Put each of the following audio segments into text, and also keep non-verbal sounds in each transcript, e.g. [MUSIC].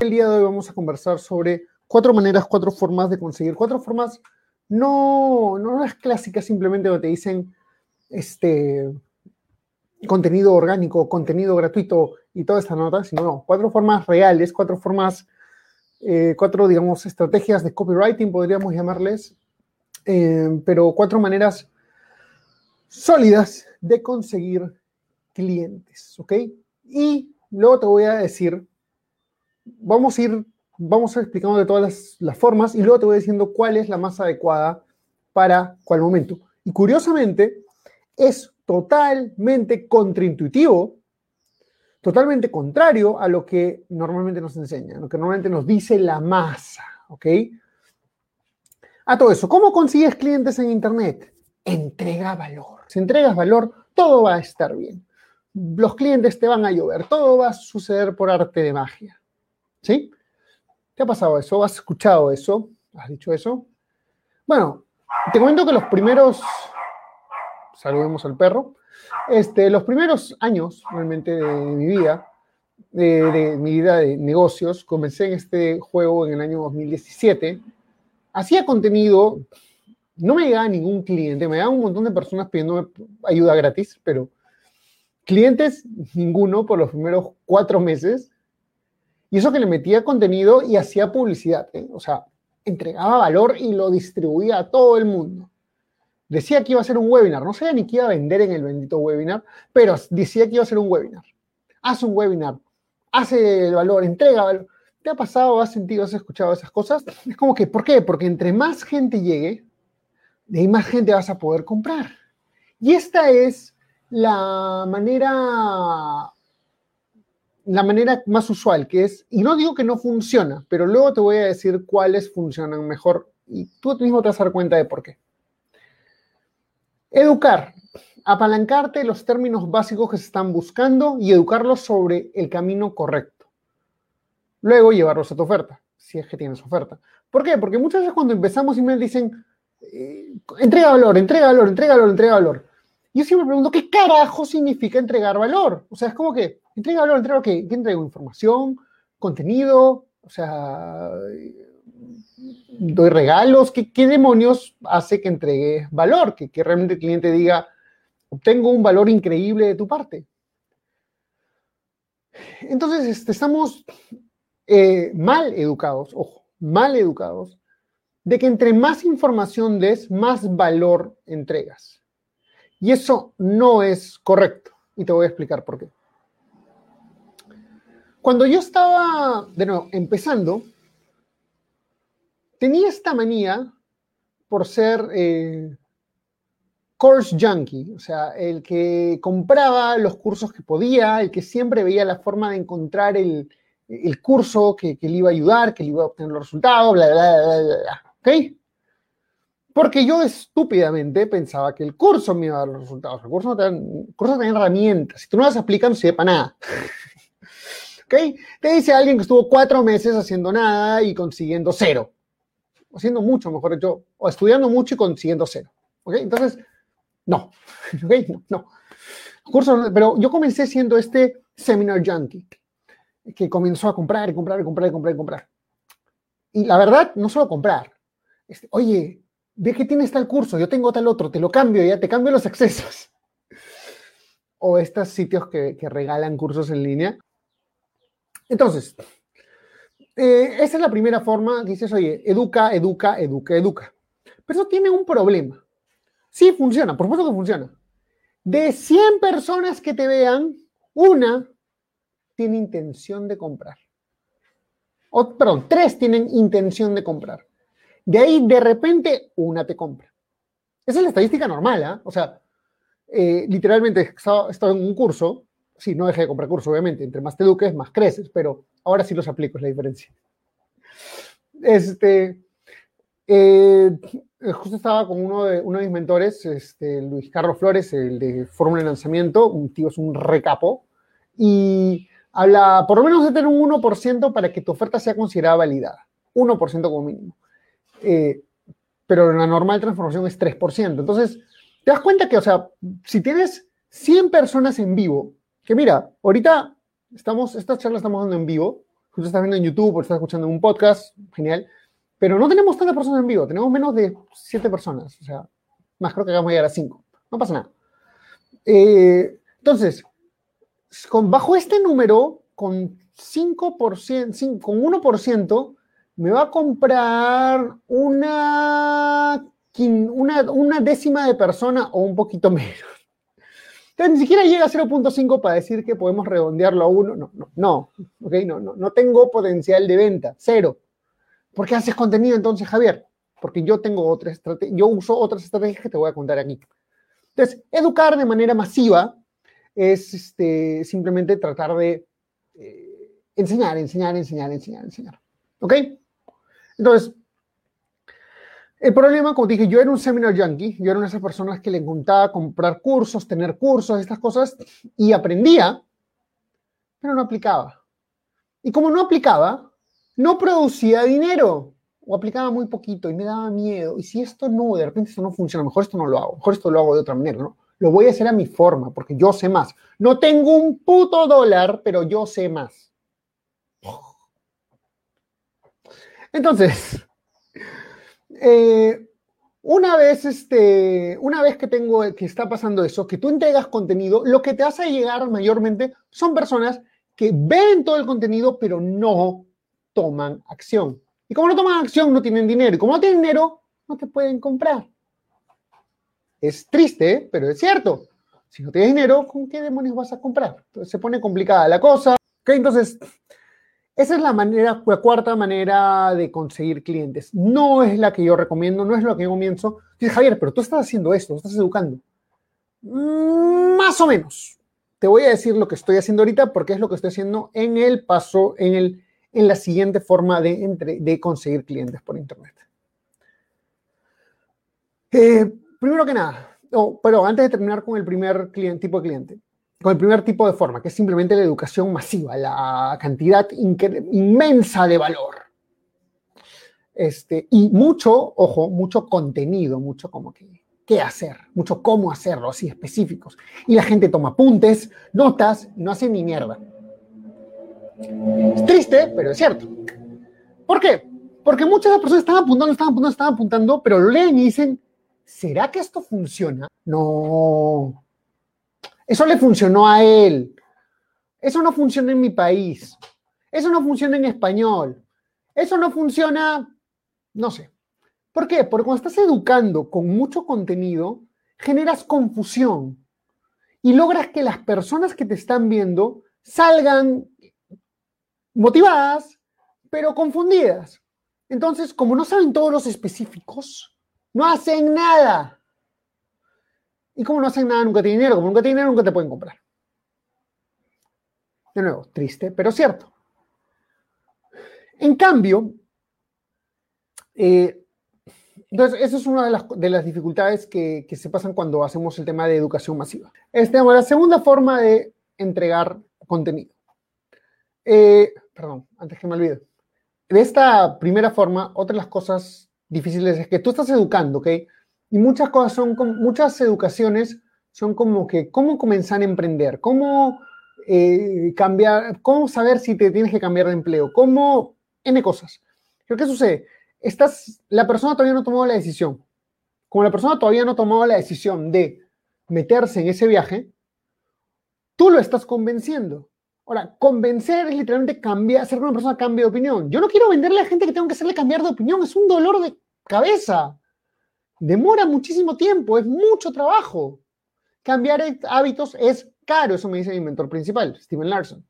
El día de hoy vamos a conversar sobre cuatro maneras, cuatro formas de conseguir, cuatro formas no, no las clásicas simplemente donde te dicen este contenido orgánico, contenido gratuito y toda esta nota, sino no, cuatro formas reales, cuatro formas, eh, cuatro, digamos, estrategias de copywriting, podríamos llamarles, eh, pero cuatro maneras sólidas de conseguir clientes, ¿ok? Y luego te voy a decir vamos a ir, vamos a explicando de todas las, formas y luego te voy diciendo cuál es la más adecuada para cuál momento. Y curiosamente, es totalmente contraintuitivo, totalmente contrario a lo que normalmente nos enseña, lo que normalmente nos dice la masa, ¿ok? A todo eso, ¿cómo consigues clientes en Internet? Entrega valor. Si entregas valor, todo va a estar bien. Los clientes te van a llover, todo va a suceder por arte de magia. ¿Sí? ¿Te ha pasado eso? ¿Has escuchado eso? ¿Has dicho eso? Bueno, te comento que los primeros, saludemos al perro, este, los primeros años realmente de, mi vida, de, mi vida de negocios, comencé en este juego en el año 2017, hacía contenido, no me llegaba ningún cliente, me llegaba un montón de personas pidiéndome ayuda gratis, pero clientes ninguno por los primeros cuatro meses, y eso que le metía contenido y hacía publicidad, ¿eh? o sea, entregaba valor y lo distribuía a todo el mundo. Decía que iba a ser un webinar, no sabía ni qué iba a vender en el bendito webinar, pero decía que iba a ser un webinar. Hace un webinar, hace el valor, entrega valor. ¿Te ha pasado, has sentido, has escuchado esas cosas? Es como que, ¿por qué? Porque entre más gente llegue, de ahí más gente vas a poder comprar. Y esta es la manera la manera más usual, que es, y no digo que no funciona, pero luego te voy a decir cuáles funcionan mejor y tú mismo te vas a dar cuenta de por qué. Educar, apalancarte los términos básicos que se están buscando y educarlos sobre el camino correcto. Luego llevarlos a tu oferta, si es que tienes oferta. ¿Por qué? Porque muchas veces cuando empezamos y me dicen, eh, entrega valor, entrega valor, entrega valor, entrega valor. Yo siempre pregunto, ¿qué carajo significa entregar valor? O sea, es como que, entrega valor, entrega qué? ¿Qué entrego? ¿Información? ¿Contenido? O sea, doy regalos. ¿Qué, demonios hace que entregue valor? Que, realmente el cliente diga, obtengo un valor increíble de tu parte. Entonces, este, estamos eh, mal educados, ojo, mal educados, de que entre más información des, más valor entregas. Y eso no es correcto. Y te voy a explicar por qué. Cuando yo estaba, de nuevo, empezando, tenía esta manía por ser eh, course junkie, o sea, el que compraba los cursos que podía, el que siempre veía la forma de encontrar el, curso que, que, le iba a ayudar, que le iba a obtener los resultados, bla, bla, bla, bla, bla. ¿Ok? Porque yo estúpidamente pensaba que el curso me iba a dar los resultados. El curso no te herramientas. Si tú no las aplicas, no sirve para nada. [LAUGHS] ¿Ok? Te dice alguien que estuvo cuatro meses haciendo nada y consiguiendo cero. Haciendo mucho, mejor dicho. O estudiando mucho y consiguiendo cero. ¿Ok? Entonces, no. [LAUGHS] ¿Ok? No. Curso, pero yo comencé siendo este seminar junkie que comenzó a comprar y comprar y comprar y comprar y comprar. Y la verdad, no solo comprar. Este, oye, ve que tienes tal curso, yo tengo tal otro, te lo cambio, ya te cambio los accesos. [LAUGHS] O estos sitios que, regalan cursos en línea. Entonces, eh, esa es la primera forma dices, oye, educa, educa, educa, educa. Pero eso tiene un problema. Sí, funciona, por supuesto que funciona. De 100 personas que te vean, una tiene intención de comprar. O, perdón, tres tienen intención de comprar. De ahí, de repente, una te compra. Esa es la estadística normal, ¿ah? O sea, eh, literalmente, he estado en un curso, sí, no dejé de comprar curso, obviamente, entre más te eduques, más creces, pero ahora sí los aplico, es la diferencia. Este, eh, justo estaba con uno de, uno de mis mentores, este, Luis Carlos Flores, el de Fórmula de Lanzamiento, un tío es un recapo, y habla por lo menos de tener un 1% para que tu oferta sea considerada validada. 1% como mínimo. Eh, pero la normal transformación es 3%. Entonces, te das cuenta que, o sea, si tienes 100 personas en vivo, que mira, ahorita estamos, esta charla estamos dando en vivo, justo estás viendo en YouTube o estás escuchando un podcast, genial, pero no tenemos tantas personas en vivo, tenemos menos de 7 personas, o sea, más creo que vamos a llegar a 5, no pasa nada. Eh, entonces, con, bajo este número, con 5%, con 1%, me va a comprar una, una, décima de persona o un poquito menos. Entonces, ni siquiera llega a 0.5 para decir que podemos redondearlo a 1. No, no, no, okay, no, no, no tengo potencial de venta, cero. ¿Por qué haces contenido entonces, Javier? Porque yo tengo otra estrategia, yo uso otras estrategias que te voy a contar aquí. Entonces, educar de manera masiva es este, simplemente tratar de eh, enseñar, enseñar, enseñar, enseñar, enseñar. ¿Ok? Entonces, el problema, como dije, yo era un seminar junkie, yo era una de esas personas que le encantaba comprar cursos, tener cursos, estas cosas, y aprendía, pero no aplicaba. Y como no aplicaba, no producía dinero, o aplicaba muy poquito, y me daba miedo. Y si esto no, de repente esto no funciona, mejor esto no lo hago, mejor esto lo hago de otra manera, ¿no? Lo voy a hacer a mi forma, porque yo sé más. No tengo un puto dólar, pero yo sé más. Entonces, eh, una vez, este, una vez que tengo, que está pasando eso, que tú entregas contenido, lo que te hace llegar mayormente son personas que ven todo el contenido, pero no toman acción. Y como no toman acción, no tienen dinero. Y como no tienen dinero, no te pueden comprar. Es triste, pero es cierto. Si no tienes dinero, ¿con qué demonios vas a comprar? Entonces se pone complicada la cosa. Entonces, esa es la manera, la cuarta manera de conseguir clientes. No es la que yo recomiendo, no es lo que yo comienzo. Dice, Javier, pero tú estás haciendo esto, estás educando. Mm, más o menos. Te voy a decir lo que estoy haciendo ahorita porque es lo que estoy haciendo en el paso, en, el, en la siguiente forma de, de conseguir clientes por Internet. Eh, primero que nada, pero antes de terminar con el primer tipo de cliente, con el primer tipo de forma, que es simplemente la educación masiva, la cantidad inmensa de valor. Este, y mucho, ojo, mucho contenido, mucho como que qué hacer, mucho cómo hacerlo, así específicos. Y la gente toma apuntes, notas, no hace ni mierda. Es triste, pero es cierto. ¿Por qué? Porque muchas personas están apuntando, están apuntando, están apuntando, pero lo leen y dicen, ¿será que esto funciona? No, eso le funcionó a él. Eso no funciona en mi país. Eso no funciona en español. Eso no funciona, no sé. ¿Por qué? Porque cuando estás educando con mucho contenido, generas confusión y logras que las personas que te están viendo salgan motivadas, pero confundidas. Entonces, como no saben todos los específicos, no hacen nada. Y como no hacen nada, nunca tienen dinero. Como nunca tienen dinero, nunca te pueden comprar. De nuevo, triste, pero cierto. En cambio, eh, entonces, esa es una de las, de las dificultades que, que, se pasan cuando hacemos el tema de educación masiva. Este, la segunda forma de entregar contenido. Eh, perdón, antes que me olvide. De esta primera forma, otra de las cosas difíciles es que tú estás educando, ¿ok? Y muchas cosas son, muchas educaciones son como que, ¿cómo comenzar a emprender? ¿Cómo eh, cambiar? ¿Cómo saber si te tienes que cambiar de empleo? ¿Cómo? N cosas. ¿Pero qué sucede? Estás, la persona todavía no tomó la decisión. Como la persona todavía no tomó la decisión de meterse en ese viaje, tú lo estás convenciendo. Ahora, convencer es literalmente cambiar, hacer que una persona cambie de opinión. Yo no quiero venderle a gente que tengo que hacerle cambiar de opinión, es un dolor de cabeza demora muchísimo tiempo, es mucho trabajo. Cambiar hábitos es caro, eso me dice mi mentor principal, Steven Larson.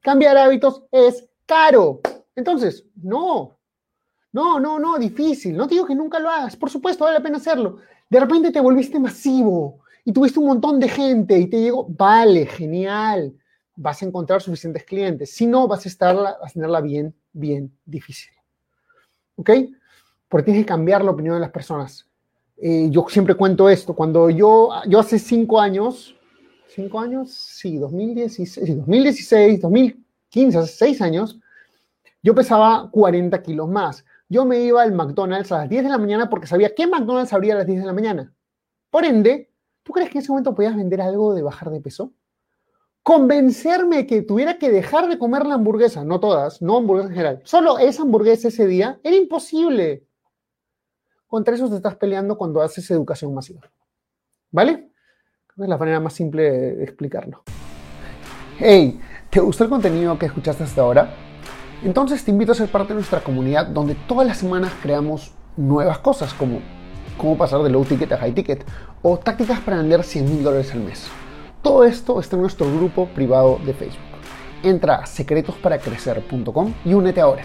Cambiar hábitos es caro. Entonces, no, no, no, no, difícil. No te digo que nunca lo hagas, por supuesto, vale la pena hacerlo. De repente te volviste masivo y tuviste un montón de gente y te llegó, vale, genial, vas a encontrar suficientes clientes. Si no, vas a, estar, vas a tenerla bien, bien difícil. ¿ok? Porque tienes que cambiar la opinión de las personas. Eh, yo siempre cuento esto, cuando yo, yo hace cinco años, cinco años, sí, 2016, 2016, 2015, hace seis años, yo pesaba 40 kilos más. Yo me iba al McDonald's a las 10 de la mañana porque sabía que McDonald's abría a las 10 de la mañana. Por ende, ¿tú crees que en ese momento podías vender algo de bajar de peso? Convencerme que tuviera que dejar de comer la hamburguesa, no todas, no hamburguesa en general, solo esa hamburguesa ese día, era imposible. Contra eso te estás peleando cuando haces educación masiva. ¿Vale? Es la manera más simple de explicarlo. Hey, ¿te gustó el contenido que escuchaste hasta ahora? Entonces te invito a ser parte de nuestra comunidad donde todas las semanas creamos nuevas cosas como cómo pasar de low ticket a high ticket o tácticas para vender 100 mil dólares al mes. Todo esto está en nuestro grupo privado de Facebook. Entra a secretosparacrecer.com y únete ahora.